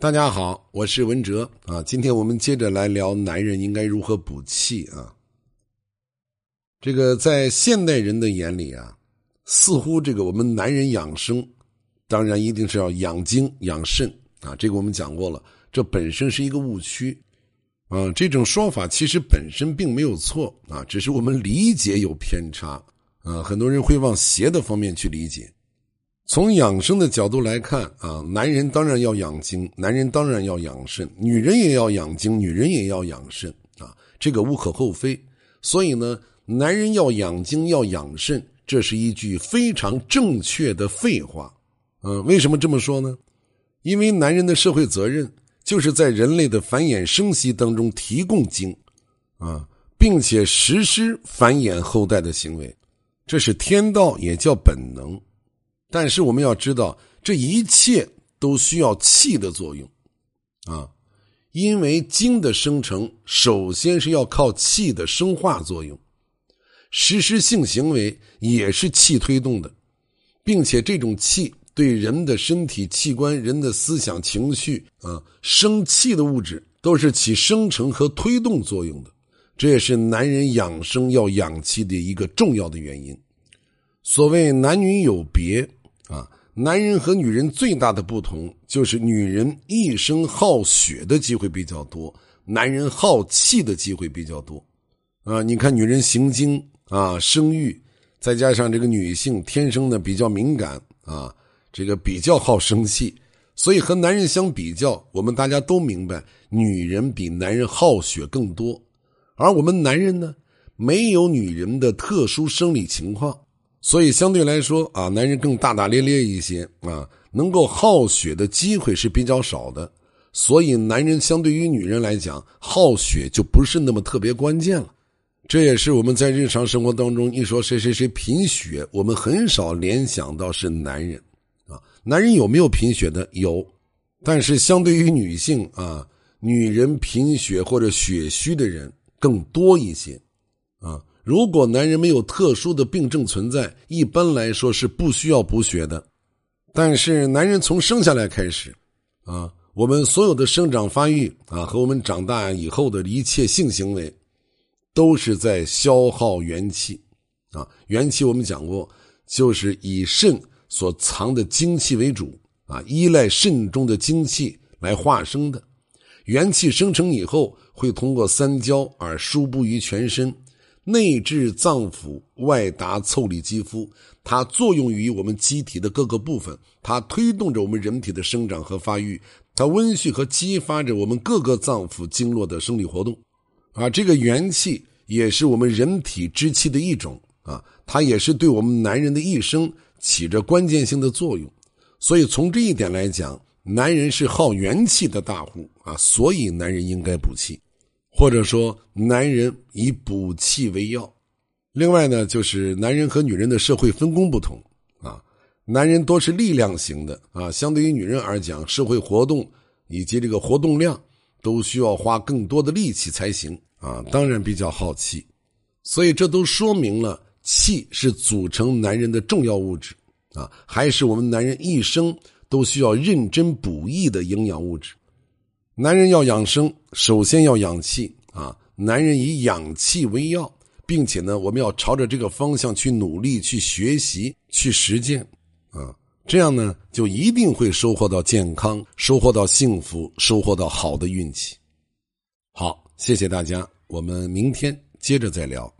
大家好，我是文哲啊。今天我们接着来聊男人应该如何补气啊。这个在现代人的眼里啊，似乎这个我们男人养生，当然一定是要养精养肾啊。这个我们讲过了，这本身是一个误区啊。这种说法其实本身并没有错啊，只是我们理解有偏差啊。很多人会往邪的方面去理解。从养生的角度来看啊，男人当然要养精，男人当然要养肾，女人也要养精，女人也要养肾啊，这个无可厚非。所以呢，男人要养精要养肾，这是一句非常正确的废话。嗯，为什么这么说呢？因为男人的社会责任就是在人类的繁衍生息当中提供精啊，并且实施繁衍后代的行为，这是天道，也叫本能。但是我们要知道，这一切都需要气的作用，啊，因为精的生成首先是要靠气的生化作用，实施性行为也是气推动的，并且这种气对人的身体器官、人的思想情绪啊，生气的物质都是起生成和推动作用的，这也是男人养生要养气的一个重要的原因。所谓男女有别。啊，男人和女人最大的不同就是女人一生耗血的机会比较多，男人耗气的机会比较多。啊，你看女人行经啊，生育，再加上这个女性天生的比较敏感啊，这个比较好生气，所以和男人相比较，我们大家都明白，女人比男人耗血更多，而我们男人呢，没有女人的特殊生理情况。所以相对来说啊，男人更大大咧咧一些啊，能够耗血的机会是比较少的。所以男人相对于女人来讲，耗血就不是那么特别关键了。这也是我们在日常生活当中一说谁谁谁贫血，我们很少联想到是男人啊。男人有没有贫血的？有，但是相对于女性啊，女人贫血或者血虚的人更多一些啊。如果男人没有特殊的病症存在，一般来说是不需要补血的。但是男人从生下来开始，啊，我们所有的生长发育啊，和我们长大以后的一切性行为，都是在消耗元气，啊，元气我们讲过，就是以肾所藏的精气为主，啊，依赖肾中的精气来化生的。元气生成以后，会通过三焦而输布于全身。内治脏腑，外达腠理肌肤，它作用于我们机体的各个部分，它推动着我们人体的生长和发育，它温煦和激发着我们各个脏腑经络的生理活动。啊，这个元气也是我们人体之气的一种啊，它也是对我们男人的一生起着关键性的作用。所以从这一点来讲，男人是耗元气的大户啊，所以男人应该补气。或者说，男人以补气为要。另外呢，就是男人和女人的社会分工不同啊。男人多是力量型的啊，相对于女人而讲，社会活动以及这个活动量都需要花更多的力气才行啊。当然比较耗气，所以这都说明了气是组成男人的重要物质啊，还是我们男人一生都需要认真补益的营养物质。男人要养生，首先要养气啊！男人以养气为要，并且呢，我们要朝着这个方向去努力、去学习、去实践啊！这样呢，就一定会收获到健康，收获到幸福，收获到好的运气。好，谢谢大家，我们明天接着再聊。